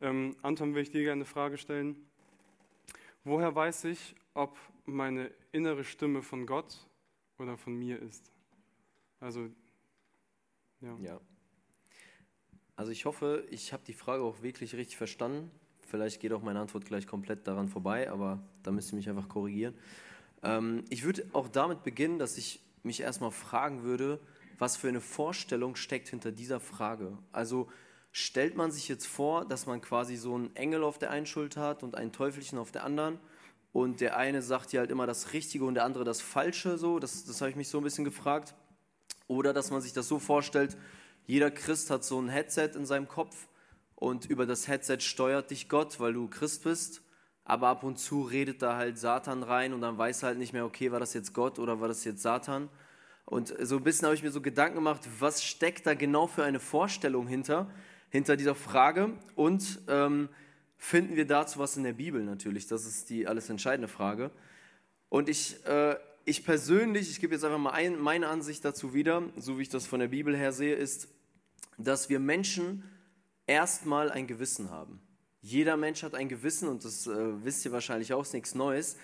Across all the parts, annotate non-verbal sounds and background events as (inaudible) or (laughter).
Ähm, Anton, will ich dir gerne eine Frage stellen. Woher weiß ich, ob meine innere Stimme von Gott oder von mir ist? Also, ja. ja. Also ich hoffe, ich habe die Frage auch wirklich richtig verstanden. Vielleicht geht auch meine Antwort gleich komplett daran vorbei, aber da müsst ihr mich einfach korrigieren. Ähm, ich würde auch damit beginnen, dass ich mich erstmal fragen würde, was für eine Vorstellung steckt hinter dieser Frage. Also stellt man sich jetzt vor, dass man quasi so einen Engel auf der einen Schulter hat und ein Teufelchen auf der anderen und der eine sagt ja halt immer das Richtige und der andere das Falsche, so, das, das habe ich mich so ein bisschen gefragt. Oder dass man sich das so vorstellt, jeder Christ hat so ein Headset in seinem Kopf und über das Headset steuert dich Gott, weil du Christ bist. Aber ab und zu redet da halt Satan rein und dann weiß halt nicht mehr, okay, war das jetzt Gott oder war das jetzt Satan? Und so ein bisschen habe ich mir so Gedanken gemacht, was steckt da genau für eine Vorstellung hinter, hinter dieser Frage und ähm, finden wir dazu was in der Bibel natürlich? Das ist die alles entscheidende Frage. Und ich, äh, ich persönlich, ich gebe jetzt einfach mal ein, meine Ansicht dazu wieder, so wie ich das von der Bibel her sehe, ist, dass wir Menschen erstmal ein Gewissen haben. Jeder Mensch hat ein Gewissen und das äh, wisst ihr wahrscheinlich auch, ist nichts Neues.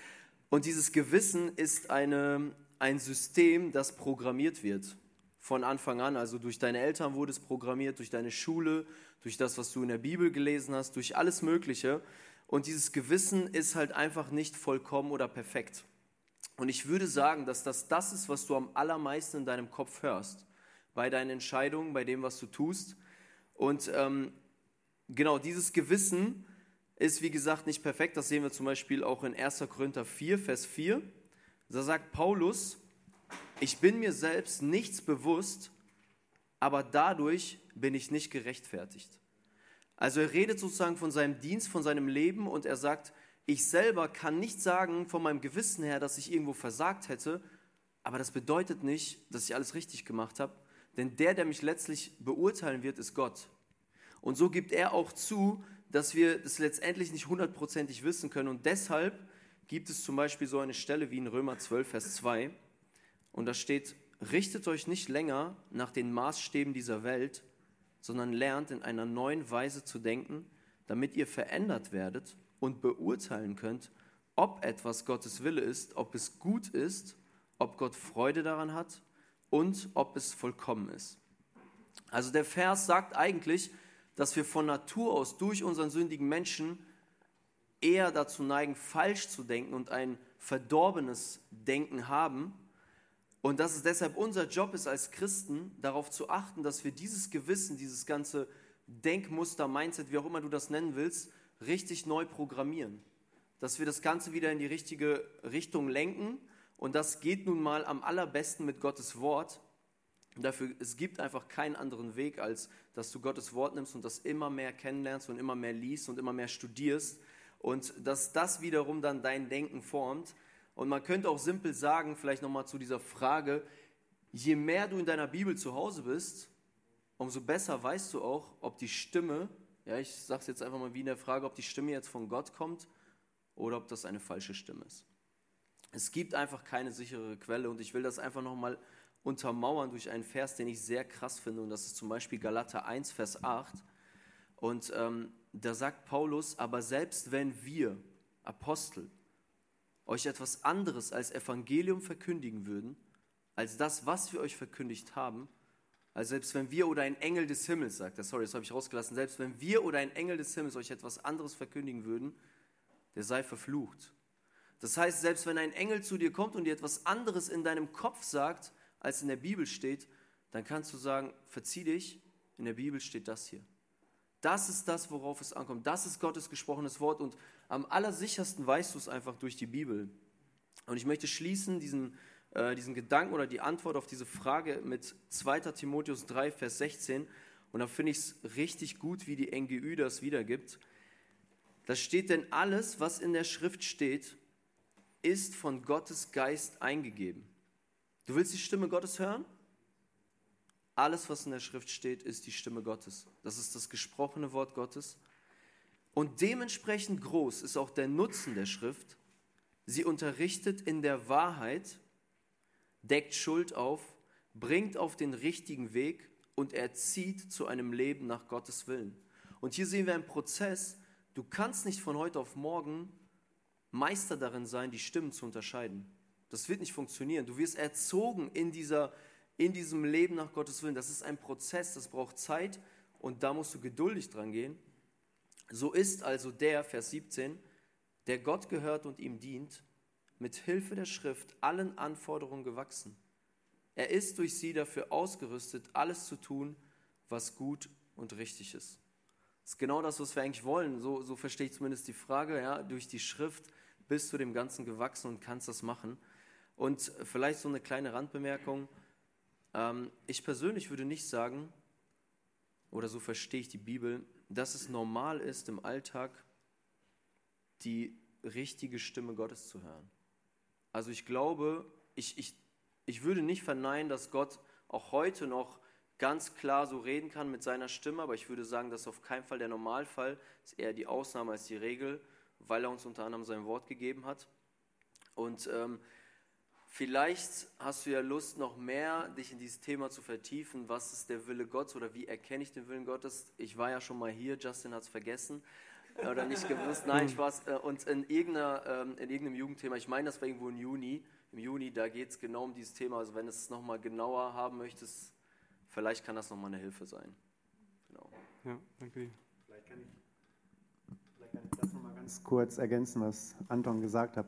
Und dieses Gewissen ist eine, ein System, das programmiert wird von Anfang an. Also durch deine Eltern wurde es programmiert, durch deine Schule, durch das, was du in der Bibel gelesen hast, durch alles Mögliche. Und dieses Gewissen ist halt einfach nicht vollkommen oder perfekt. Und ich würde sagen, dass das das ist, was du am allermeisten in deinem Kopf hörst, bei deinen Entscheidungen, bei dem, was du tust. Und ähm, genau dieses Gewissen ist, wie gesagt, nicht perfekt. Das sehen wir zum Beispiel auch in 1. Korinther 4, Vers 4. Da sagt Paulus, ich bin mir selbst nichts bewusst, aber dadurch bin ich nicht gerechtfertigt. Also er redet sozusagen von seinem Dienst, von seinem Leben und er sagt, ich selber kann nicht sagen von meinem Gewissen her, dass ich irgendwo versagt hätte, aber das bedeutet nicht, dass ich alles richtig gemacht habe, denn der, der mich letztlich beurteilen wird, ist Gott. Und so gibt er auch zu, dass wir das letztendlich nicht hundertprozentig wissen können. Und deshalb gibt es zum Beispiel so eine Stelle wie in Römer 12, Vers 2. Und da steht, richtet euch nicht länger nach den Maßstäben dieser Welt, sondern lernt in einer neuen Weise zu denken, damit ihr verändert werdet und beurteilen könnt, ob etwas Gottes Wille ist, ob es gut ist, ob Gott Freude daran hat und ob es vollkommen ist. Also der Vers sagt eigentlich, dass wir von Natur aus durch unseren sündigen Menschen eher dazu neigen, falsch zu denken und ein verdorbenes Denken haben. Und dass es deshalb unser Job ist als Christen, darauf zu achten, dass wir dieses Gewissen, dieses ganze Denkmuster, Mindset, wie auch immer du das nennen willst, richtig neu programmieren. Dass wir das Ganze wieder in die richtige Richtung lenken und das geht nun mal am allerbesten mit Gottes Wort. dafür, es gibt einfach keinen anderen Weg, als dass du Gottes Wort nimmst und das immer mehr kennenlernst und immer mehr liest und immer mehr studierst. Und dass das wiederum dann dein Denken formt. Und man könnte auch simpel sagen, vielleicht nochmal zu dieser Frage, je mehr du in deiner Bibel zu Hause bist, umso besser weißt du auch, ob die Stimme, ja, ich sage es jetzt einfach mal wie in der Frage, ob die Stimme jetzt von Gott kommt oder ob das eine falsche Stimme ist. Es gibt einfach keine sichere Quelle und ich will das einfach nochmal untermauern durch einen Vers, den ich sehr krass finde und das ist zum Beispiel Galater 1, Vers 8. Und ähm, da sagt Paulus, aber selbst wenn wir, Apostel, euch etwas anderes als Evangelium verkündigen würden, als das, was wir euch verkündigt haben, also selbst wenn wir oder ein Engel des Himmels, sagt er, sorry, das habe ich rausgelassen, selbst wenn wir oder ein Engel des Himmels euch etwas anderes verkündigen würden, der sei verflucht. Das heißt, selbst wenn ein Engel zu dir kommt und dir etwas anderes in deinem Kopf sagt, als in der Bibel steht, dann kannst du sagen, verzieh dich, in der Bibel steht das hier. Das ist das, worauf es ankommt. Das ist Gottes gesprochenes Wort und am allersichersten weißt du es einfach durch die Bibel. Und ich möchte schließen diesen, äh, diesen Gedanken oder die Antwort auf diese Frage mit 2. Timotheus 3, Vers 16. Und da finde ich es richtig gut, wie die NGÜ das wiedergibt. Da steht denn alles, was in der Schrift steht, ist von Gottes Geist eingegeben. Du willst die Stimme Gottes hören? Alles, was in der Schrift steht, ist die Stimme Gottes. Das ist das gesprochene Wort Gottes. Und dementsprechend groß ist auch der Nutzen der Schrift. Sie unterrichtet in der Wahrheit, deckt Schuld auf, bringt auf den richtigen Weg und erzieht zu einem Leben nach Gottes Willen. Und hier sehen wir einen Prozess. Du kannst nicht von heute auf morgen Meister darin sein, die Stimmen zu unterscheiden. Das wird nicht funktionieren. Du wirst erzogen in, dieser, in diesem Leben nach Gottes Willen. Das ist ein Prozess, das braucht Zeit und da musst du geduldig dran gehen. So ist also der, Vers 17, der Gott gehört und ihm dient, mit Hilfe der Schrift allen Anforderungen gewachsen. Er ist durch sie dafür ausgerüstet, alles zu tun, was gut und richtig ist. Das ist genau das, was wir eigentlich wollen. So, so verstehe ich zumindest die Frage. Ja? Durch die Schrift bist du dem Ganzen gewachsen und kannst das machen. Und vielleicht so eine kleine Randbemerkung. Ähm, ich persönlich würde nicht sagen, oder so verstehe ich die Bibel, dass es normal ist, im Alltag die richtige Stimme Gottes zu hören. Also ich glaube, ich, ich, ich würde nicht verneinen, dass Gott auch heute noch ganz klar so reden kann mit seiner Stimme, aber ich würde sagen, das ist auf keinen Fall der Normalfall, ist eher die Ausnahme als die Regel, weil er uns unter anderem sein Wort gegeben hat. Und ähm, vielleicht hast du ja Lust, noch mehr dich in dieses Thema zu vertiefen. Was ist der Wille Gottes oder wie erkenne ich den Willen Gottes? Ich war ja schon mal hier, Justin hat es vergessen oder nicht gewusst. Nein, (laughs) Spaß. Äh, und in, irgendeiner, ähm, in irgendeinem Jugendthema, ich meine, das war irgendwo im Juni, im Juni, da geht es genau um dieses Thema. Also wenn du es nochmal genauer haben möchtest, vielleicht kann das nochmal eine Hilfe sein. Genau. Ja, danke. Vielleicht kann ich, vielleicht kann ich das nochmal ganz kurz ergänzen, was Anton gesagt hat.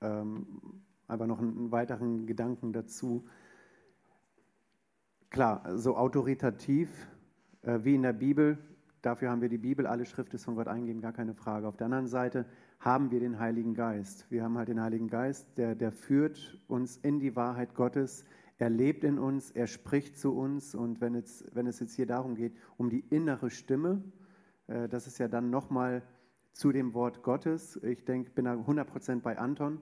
Ähm, aber noch einen weiteren Gedanken dazu. Klar, so autoritativ äh, wie in der Bibel Dafür haben wir die Bibel, alle Schrift ist von Gott eingegeben, gar keine Frage. Auf der anderen Seite haben wir den Heiligen Geist. Wir haben halt den Heiligen Geist, der, der führt uns in die Wahrheit Gottes. Er lebt in uns, er spricht zu uns. Und wenn es, wenn es jetzt hier darum geht, um die innere Stimme, äh, das ist ja dann nochmal zu dem Wort Gottes. Ich denke, bin da 100% bei Anton.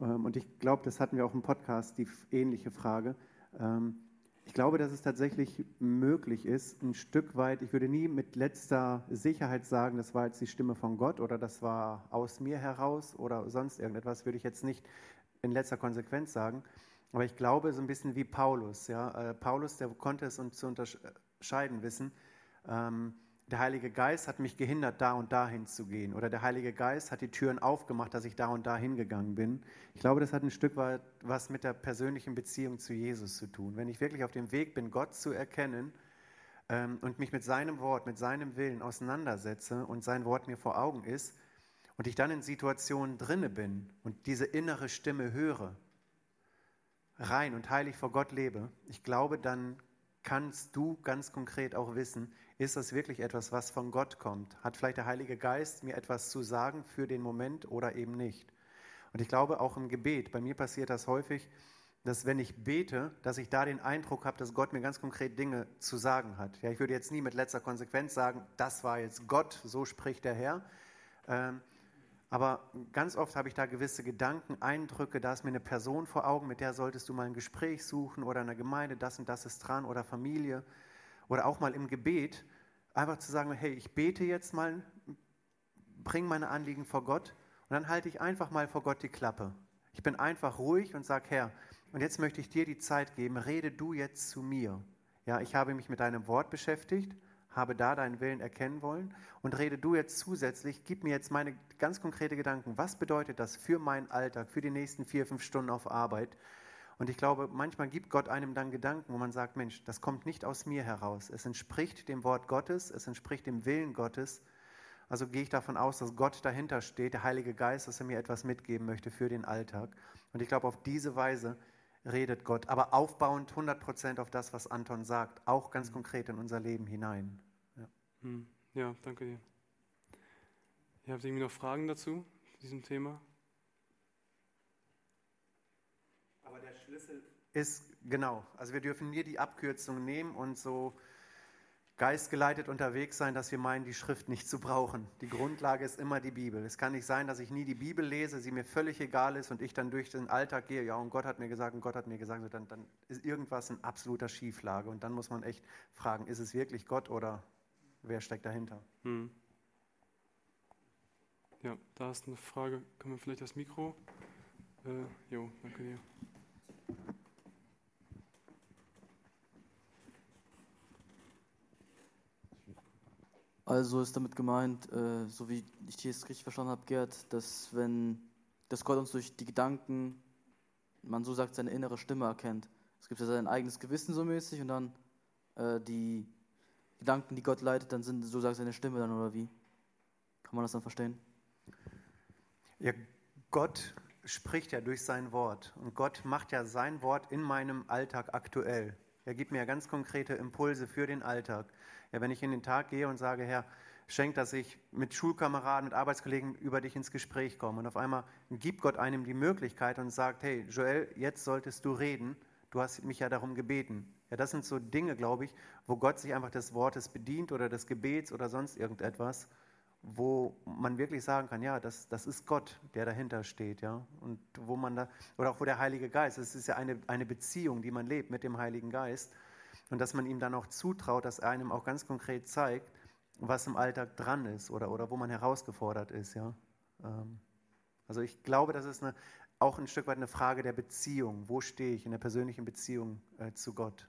Ähm, und ich glaube, das hatten wir auch im Podcast, die ähnliche Frage. Ähm, ich glaube, dass es tatsächlich möglich ist, ein Stück weit, ich würde nie mit letzter Sicherheit sagen, das war jetzt die Stimme von Gott oder das war aus mir heraus oder sonst irgendetwas, würde ich jetzt nicht in letzter Konsequenz sagen. Aber ich glaube, so ein bisschen wie Paulus. Ja? Äh, Paulus, der konnte es uns zu unterscheiden wissen. Ähm, der Heilige Geist hat mich gehindert, da und dahin zu gehen. Oder der Heilige Geist hat die Türen aufgemacht, dass ich da und da hingegangen bin. Ich glaube, das hat ein Stück weit was mit der persönlichen Beziehung zu Jesus zu tun. Wenn ich wirklich auf dem Weg bin, Gott zu erkennen ähm, und mich mit seinem Wort, mit seinem Willen auseinandersetze und sein Wort mir vor Augen ist und ich dann in Situationen drinne bin und diese innere Stimme höre, rein und heilig vor Gott lebe, ich glaube, dann kannst du ganz konkret auch wissen, ist das wirklich etwas, was von Gott kommt? Hat vielleicht der Heilige Geist mir etwas zu sagen für den Moment oder eben nicht? Und ich glaube auch im Gebet, bei mir passiert das häufig, dass wenn ich bete, dass ich da den Eindruck habe, dass Gott mir ganz konkret Dinge zu sagen hat. Ja, ich würde jetzt nie mit letzter Konsequenz sagen, das war jetzt Gott, so spricht der Herr. Ähm, aber ganz oft habe ich da gewisse Gedanken, Eindrücke, da ist mir eine Person vor Augen, mit der solltest du mal ein Gespräch suchen oder eine Gemeinde, das und das ist dran oder Familie oder auch mal im Gebet, einfach zu sagen, hey, ich bete jetzt mal, bring meine Anliegen vor Gott und dann halte ich einfach mal vor Gott die Klappe. Ich bin einfach ruhig und sage, Herr, und jetzt möchte ich dir die Zeit geben, rede du jetzt zu mir. Ja, ich habe mich mit deinem Wort beschäftigt, habe da deinen Willen erkennen wollen und rede du jetzt zusätzlich, gib mir jetzt meine ganz konkrete Gedanken. Was bedeutet das für meinen Alltag, für die nächsten vier, fünf Stunden auf Arbeit? Und ich glaube, manchmal gibt Gott einem dann Gedanken, wo man sagt, Mensch, das kommt nicht aus mir heraus. Es entspricht dem Wort Gottes, es entspricht dem Willen Gottes. Also gehe ich davon aus, dass Gott dahinter steht, der Heilige Geist, dass er mir etwas mitgeben möchte für den Alltag. Und ich glaube, auf diese Weise redet Gott, aber aufbauend 100% auf das, was Anton sagt, auch ganz konkret in unser Leben hinein. Ja, hm. ja danke dir. Ihr habt irgendwie noch Fragen dazu, zu diesem Thema? Schlüssel ist, genau, also wir dürfen nie die Abkürzung nehmen und so geistgeleitet unterwegs sein, dass wir meinen, die Schrift nicht zu brauchen. Die Grundlage ist immer die Bibel. Es kann nicht sein, dass ich nie die Bibel lese, sie mir völlig egal ist und ich dann durch den Alltag gehe, ja, und Gott hat mir gesagt, und Gott hat mir gesagt, dann, dann ist irgendwas in absoluter Schieflage. Und dann muss man echt fragen, ist es wirklich Gott oder wer steckt dahinter? Hm. Ja, da ist eine Frage. Können wir vielleicht das Mikro? Äh, jo, danke dir. Also ist damit gemeint, äh, so wie ich es richtig verstanden habe, Gerd, dass wenn dass Gott uns durch die Gedanken, man so sagt, seine innere Stimme erkennt. Es gibt ja sein eigenes Gewissen so mäßig und dann äh, die Gedanken, die Gott leitet, dann sind so sagt seine Stimme dann oder wie? Kann man das dann verstehen? Ja, Gott spricht ja durch sein Wort und Gott macht ja sein Wort in meinem Alltag aktuell. Er gibt mir ganz konkrete Impulse für den Alltag. Ja, wenn ich in den Tag gehe und sage, Herr, schenk, dass ich mit Schulkameraden, mit Arbeitskollegen über dich ins Gespräch komme. Und auf einmal gibt Gott einem die Möglichkeit und sagt, hey Joel, jetzt solltest du reden. Du hast mich ja darum gebeten. Ja, das sind so Dinge, glaube ich, wo Gott sich einfach des Wortes bedient oder des Gebets oder sonst irgendetwas, wo man wirklich sagen kann, ja, das, das ist Gott, der dahinter steht, ja. Und wo man da, oder auch wo der Heilige Geist, es ist ja eine, eine Beziehung, die man lebt mit dem Heiligen Geist. Und dass man ihm dann auch zutraut, dass er einem auch ganz konkret zeigt, was im Alltag dran ist oder, oder wo man herausgefordert ist. Ja? Ähm, also ich glaube, das ist eine, auch ein Stück weit eine Frage der Beziehung. Wo stehe ich in der persönlichen Beziehung äh, zu Gott?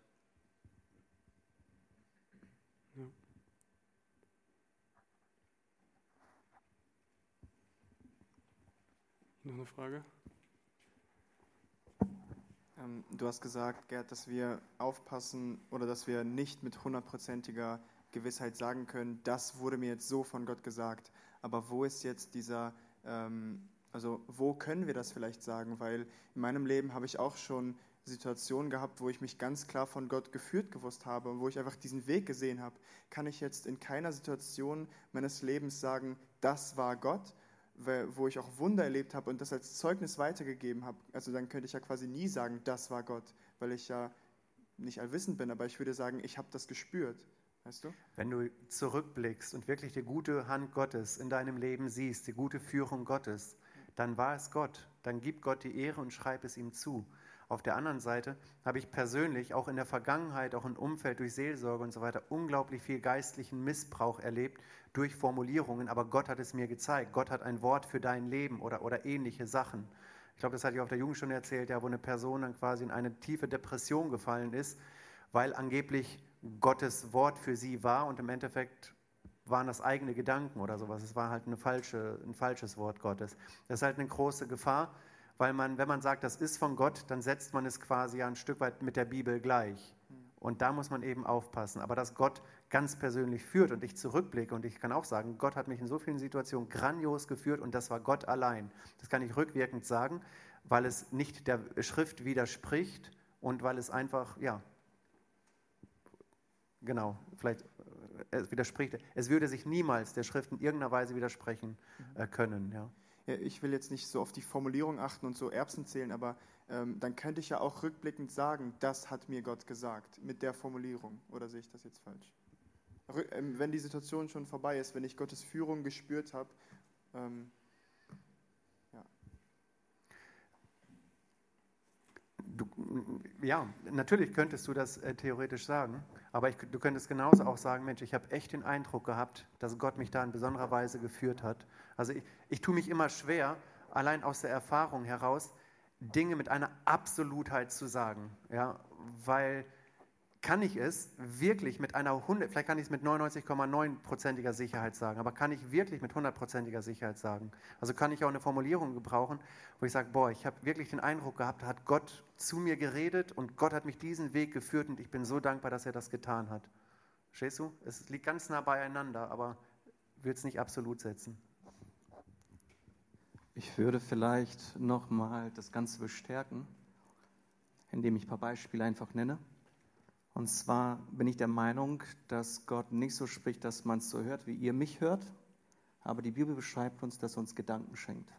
Noch eine Frage? Ähm, du hast gesagt, Gerd, dass wir aufpassen oder dass wir nicht mit hundertprozentiger Gewissheit sagen können, das wurde mir jetzt so von Gott gesagt. Aber wo ist jetzt dieser, ähm, also wo können wir das vielleicht sagen? Weil in meinem Leben habe ich auch schon Situationen gehabt, wo ich mich ganz klar von Gott geführt gewusst habe und wo ich einfach diesen Weg gesehen habe. Kann ich jetzt in keiner Situation meines Lebens sagen, das war Gott, wo ich auch Wunder erlebt habe und das als Zeugnis weitergegeben habe. Also dann könnte ich ja quasi nie sagen, das war Gott, weil ich ja nicht allwissend bin, aber ich würde sagen, ich habe das gespürt. Weißt du? Wenn du zurückblickst und wirklich die gute Hand Gottes in deinem Leben siehst, die gute Führung Gottes, dann war es Gott. Dann gib Gott die Ehre und schreib es ihm zu. Auf der anderen Seite habe ich persönlich auch in der Vergangenheit, auch im Umfeld durch Seelsorge und so weiter, unglaublich viel geistlichen Missbrauch erlebt durch Formulierungen, aber Gott hat es mir gezeigt. Gott hat ein Wort für dein Leben oder, oder ähnliche Sachen. Ich glaube, das hatte ich auf der Jugend schon erzählt, ja, wo eine Person dann quasi in eine tiefe Depression gefallen ist, weil angeblich Gottes Wort für sie war und im Endeffekt waren das eigene Gedanken oder sowas. Es war halt falsche, ein falsches Wort Gottes. Das ist halt eine große Gefahr, weil man, wenn man sagt, das ist von Gott, dann setzt man es quasi ein Stück weit mit der Bibel gleich. Und da muss man eben aufpassen. Aber dass Gott ganz persönlich führt und ich zurückblicke und ich kann auch sagen, Gott hat mich in so vielen Situationen grandios geführt und das war Gott allein. Das kann ich rückwirkend sagen, weil es nicht der Schrift widerspricht und weil es einfach, ja, Genau, vielleicht äh, es widerspricht. Es würde sich niemals der Schrift in irgendeiner Weise widersprechen äh, können. Ja. Ich will jetzt nicht so auf die Formulierung achten und so Erbsen zählen, aber ähm, dann könnte ich ja auch rückblickend sagen, das hat mir Gott gesagt, mit der Formulierung. Oder sehe ich das jetzt falsch? Rück, ähm, wenn die Situation schon vorbei ist, wenn ich Gottes Führung gespürt habe, ähm, Du, ja, natürlich könntest du das äh, theoretisch sagen, aber ich, du könntest genauso auch sagen, Mensch, ich habe echt den Eindruck gehabt, dass Gott mich da in besonderer Weise geführt hat. Also ich, ich tue mich immer schwer, allein aus der Erfahrung heraus, Dinge mit einer Absolutheit zu sagen, ja, weil kann ich es wirklich mit einer 100, vielleicht kann ich es mit 99,9%iger Sicherheit sagen, aber kann ich wirklich mit 100%iger Sicherheit sagen? Also kann ich auch eine Formulierung gebrauchen, wo ich sage, boah, ich habe wirklich den Eindruck gehabt, hat Gott zu mir geredet und Gott hat mich diesen Weg geführt und ich bin so dankbar, dass er das getan hat. Verstehst du? Es liegt ganz nah beieinander, aber will es nicht absolut setzen. Ich würde vielleicht nochmal das Ganze bestärken, indem ich ein paar Beispiele einfach nenne. Und zwar bin ich der Meinung, dass Gott nicht so spricht, dass man es so hört, wie ihr mich hört, aber die Bibel beschreibt uns, dass er uns Gedanken schenkt.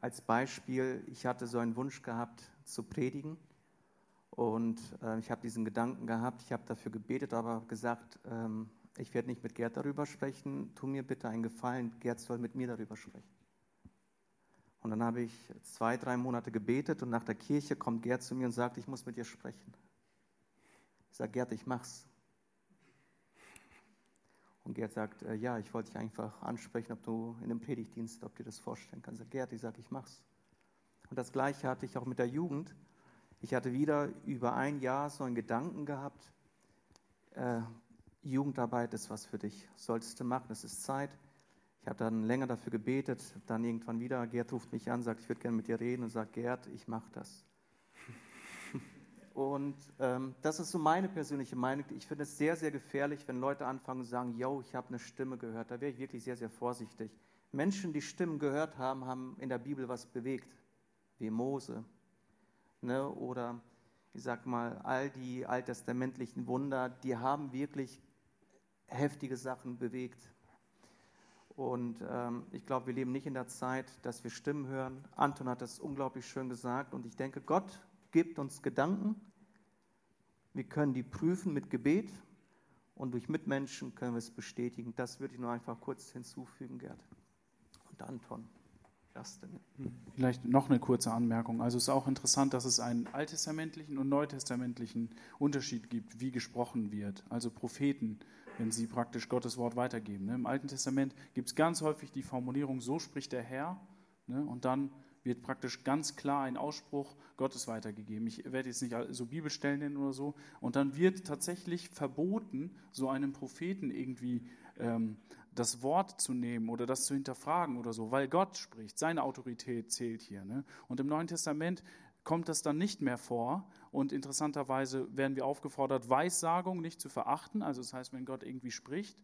Als Beispiel, ich hatte so einen Wunsch gehabt zu predigen und äh, ich habe diesen Gedanken gehabt, ich habe dafür gebetet, aber gesagt, ähm, ich werde nicht mit Gerd darüber sprechen, tu mir bitte einen Gefallen, Gerd soll mit mir darüber sprechen. Und dann habe ich zwei, drei Monate gebetet und nach der Kirche kommt Gerd zu mir und sagt, ich muss mit dir sprechen. Sage, Gerd, ich mach's. Und Gerd sagt, äh, ja, ich wollte dich einfach ansprechen, ob du in einem Predigtdienst, ob du dir das vorstellen kannst. Sage, Gerd, ich sage, ich mach's. Und das Gleiche hatte ich auch mit der Jugend. Ich hatte wieder über ein Jahr so einen Gedanken gehabt, äh, Jugendarbeit ist was für dich. Solltest du machen, es ist Zeit. Ich habe dann länger dafür gebetet, dann irgendwann wieder, Gerd ruft mich an, sagt, ich würde gerne mit dir reden und sagt, Gerd, ich mache das. Und ähm, das ist so meine persönliche Meinung. Ich finde es sehr, sehr gefährlich, wenn Leute anfangen zu sagen, yo, ich habe eine Stimme gehört. Da wäre ich wirklich sehr, sehr vorsichtig. Menschen, die Stimmen gehört haben, haben in der Bibel was bewegt, wie Mose. Ne? Oder ich sag mal, all die alttestamentlichen Wunder, die haben wirklich heftige Sachen bewegt. Und ähm, ich glaube, wir leben nicht in der Zeit, dass wir Stimmen hören. Anton hat das unglaublich schön gesagt. Und ich denke, Gott gibt uns Gedanken. Wir können die prüfen mit Gebet. Und durch Mitmenschen können wir es bestätigen. Das würde ich nur einfach kurz hinzufügen, Gerd. Und Anton. Justin. Vielleicht noch eine kurze Anmerkung. Also es ist auch interessant, dass es einen alttestamentlichen und neutestamentlichen Unterschied gibt, wie gesprochen wird. Also Propheten wenn sie praktisch Gottes Wort weitergeben. Ne? Im Alten Testament gibt es ganz häufig die Formulierung, so spricht der Herr, ne? und dann wird praktisch ganz klar ein Ausspruch Gottes weitergegeben. Ich werde jetzt nicht so Bibelstellen nennen oder so. Und dann wird tatsächlich verboten, so einem Propheten irgendwie ähm, das Wort zu nehmen oder das zu hinterfragen oder so, weil Gott spricht. Seine Autorität zählt hier. Ne? Und im Neuen Testament kommt das dann nicht mehr vor. Und interessanterweise werden wir aufgefordert, Weissagung nicht zu verachten. Also das heißt, wenn Gott irgendwie spricht,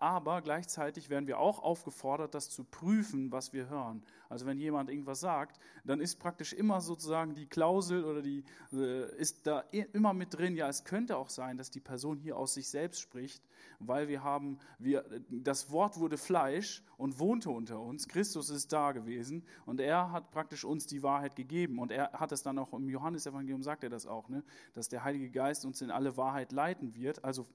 aber gleichzeitig werden wir auch aufgefordert, das zu prüfen, was wir hören. Also wenn jemand irgendwas sagt, dann ist praktisch immer sozusagen die Klausel oder die äh, ist da immer mit drin. Ja, es könnte auch sein, dass die Person hier aus sich selbst spricht, weil wir haben, wir, das Wort wurde Fleisch und wohnte unter uns. Christus ist da gewesen und er hat praktisch uns die Wahrheit gegeben und er hat es dann auch im Johannesevangelium sagt er das auch, ne, dass der Heilige Geist uns in alle Wahrheit leiten wird. Also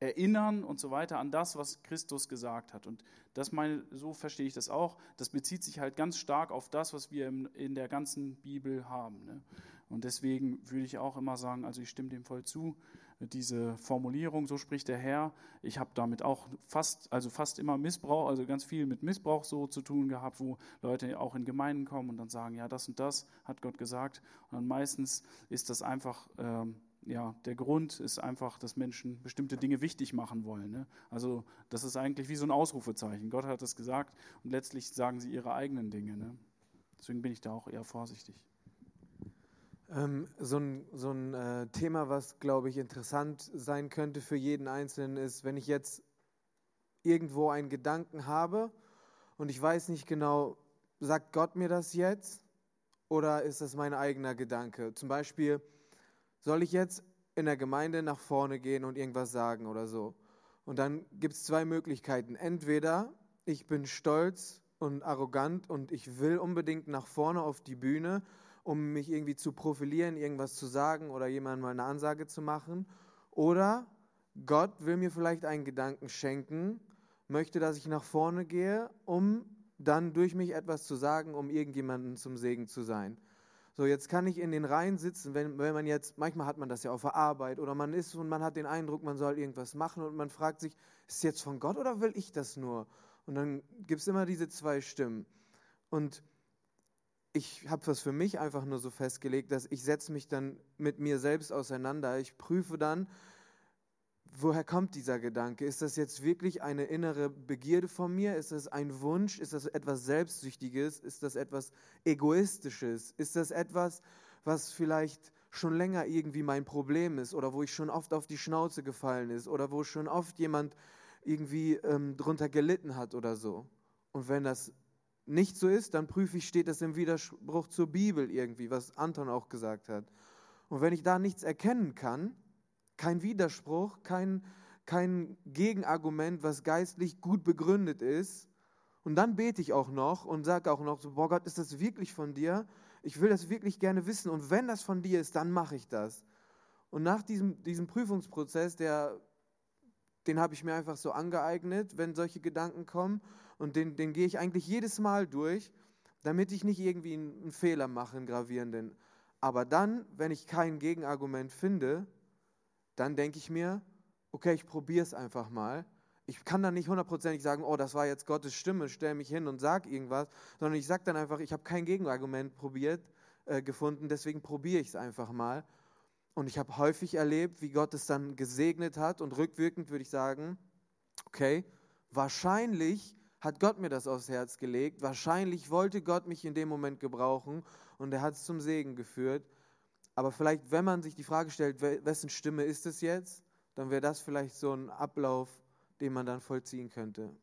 erinnern und so weiter an das, was Christus gesagt hat. Und das meine, so verstehe ich das auch. Das bezieht sich halt ganz stark auf das, was wir in der ganzen Bibel haben. Ne? Und deswegen würde ich auch immer sagen, also ich stimme dem voll zu, diese Formulierung, so spricht der Herr. Ich habe damit auch fast, also fast immer Missbrauch, also ganz viel mit Missbrauch so zu tun gehabt, wo Leute auch in Gemeinden kommen und dann sagen, ja, das und das hat Gott gesagt. Und meistens ist das einfach ähm, ja, der Grund ist einfach, dass Menschen bestimmte Dinge wichtig machen wollen. Ne? Also das ist eigentlich wie so ein Ausrufezeichen. Gott hat das gesagt und letztlich sagen sie ihre eigenen Dinge. Ne? Deswegen bin ich da auch eher vorsichtig. Ähm, so ein, so ein äh, Thema, was, glaube ich, interessant sein könnte für jeden Einzelnen, ist, wenn ich jetzt irgendwo einen Gedanken habe und ich weiß nicht genau, sagt Gott mir das jetzt oder ist das mein eigener Gedanke? Zum Beispiel, soll ich jetzt in der Gemeinde nach vorne gehen und irgendwas sagen oder so? Und dann gibt es zwei Möglichkeiten. Entweder ich bin stolz und arrogant und ich will unbedingt nach vorne auf die Bühne, um mich irgendwie zu profilieren, irgendwas zu sagen oder jemandem mal eine Ansage zu machen. Oder Gott will mir vielleicht einen Gedanken schenken, möchte, dass ich nach vorne gehe, um dann durch mich etwas zu sagen, um irgendjemanden zum Segen zu sein. So, jetzt kann ich in den Reihen sitzen, wenn, wenn man jetzt, manchmal hat man das ja auf der Arbeit oder man ist und man hat den Eindruck, man soll irgendwas machen und man fragt sich, ist es jetzt von Gott oder will ich das nur? Und dann gibt es immer diese zwei Stimmen. Und ich habe das für mich einfach nur so festgelegt, dass ich setze mich dann mit mir selbst auseinander. Ich prüfe dann, woher kommt dieser Gedanke? Ist das jetzt wirklich eine innere Begierde von mir? Ist das ein Wunsch? Ist das etwas Selbstsüchtiges? Ist das etwas Egoistisches? Ist das etwas, was vielleicht schon länger irgendwie mein Problem ist oder wo ich schon oft auf die Schnauze gefallen ist oder wo schon oft jemand irgendwie ähm, drunter gelitten hat oder so? Und wenn das nicht so ist, dann prüfe ich, steht das im Widerspruch zur Bibel irgendwie, was Anton auch gesagt hat. Und wenn ich da nichts erkennen kann, kein Widerspruch, kein, kein Gegenargument, was geistlich gut begründet ist. Und dann bete ich auch noch und sage auch noch so, boah Gott, ist das wirklich von dir? Ich will das wirklich gerne wissen. Und wenn das von dir ist, dann mache ich das. Und nach diesem, diesem Prüfungsprozess, der, den habe ich mir einfach so angeeignet, wenn solche Gedanken kommen. Und den, den gehe ich eigentlich jedes Mal durch, damit ich nicht irgendwie einen, einen Fehler mache, einen gravierenden. Aber dann, wenn ich kein Gegenargument finde, dann denke ich mir, okay, ich probiere es einfach mal. Ich kann dann nicht hundertprozentig sagen, oh, das war jetzt Gottes Stimme, stell mich hin und sag irgendwas, sondern ich sage dann einfach, ich habe kein Gegenargument probiert, äh, gefunden, deswegen probiere ich es einfach mal. Und ich habe häufig erlebt, wie Gott es dann gesegnet hat. Und rückwirkend würde ich sagen, okay, wahrscheinlich hat Gott mir das aufs Herz gelegt. Wahrscheinlich wollte Gott mich in dem Moment gebrauchen und er hat es zum Segen geführt. Aber vielleicht, wenn man sich die Frage stellt, wessen Stimme ist es jetzt, dann wäre das vielleicht so ein Ablauf, den man dann vollziehen könnte.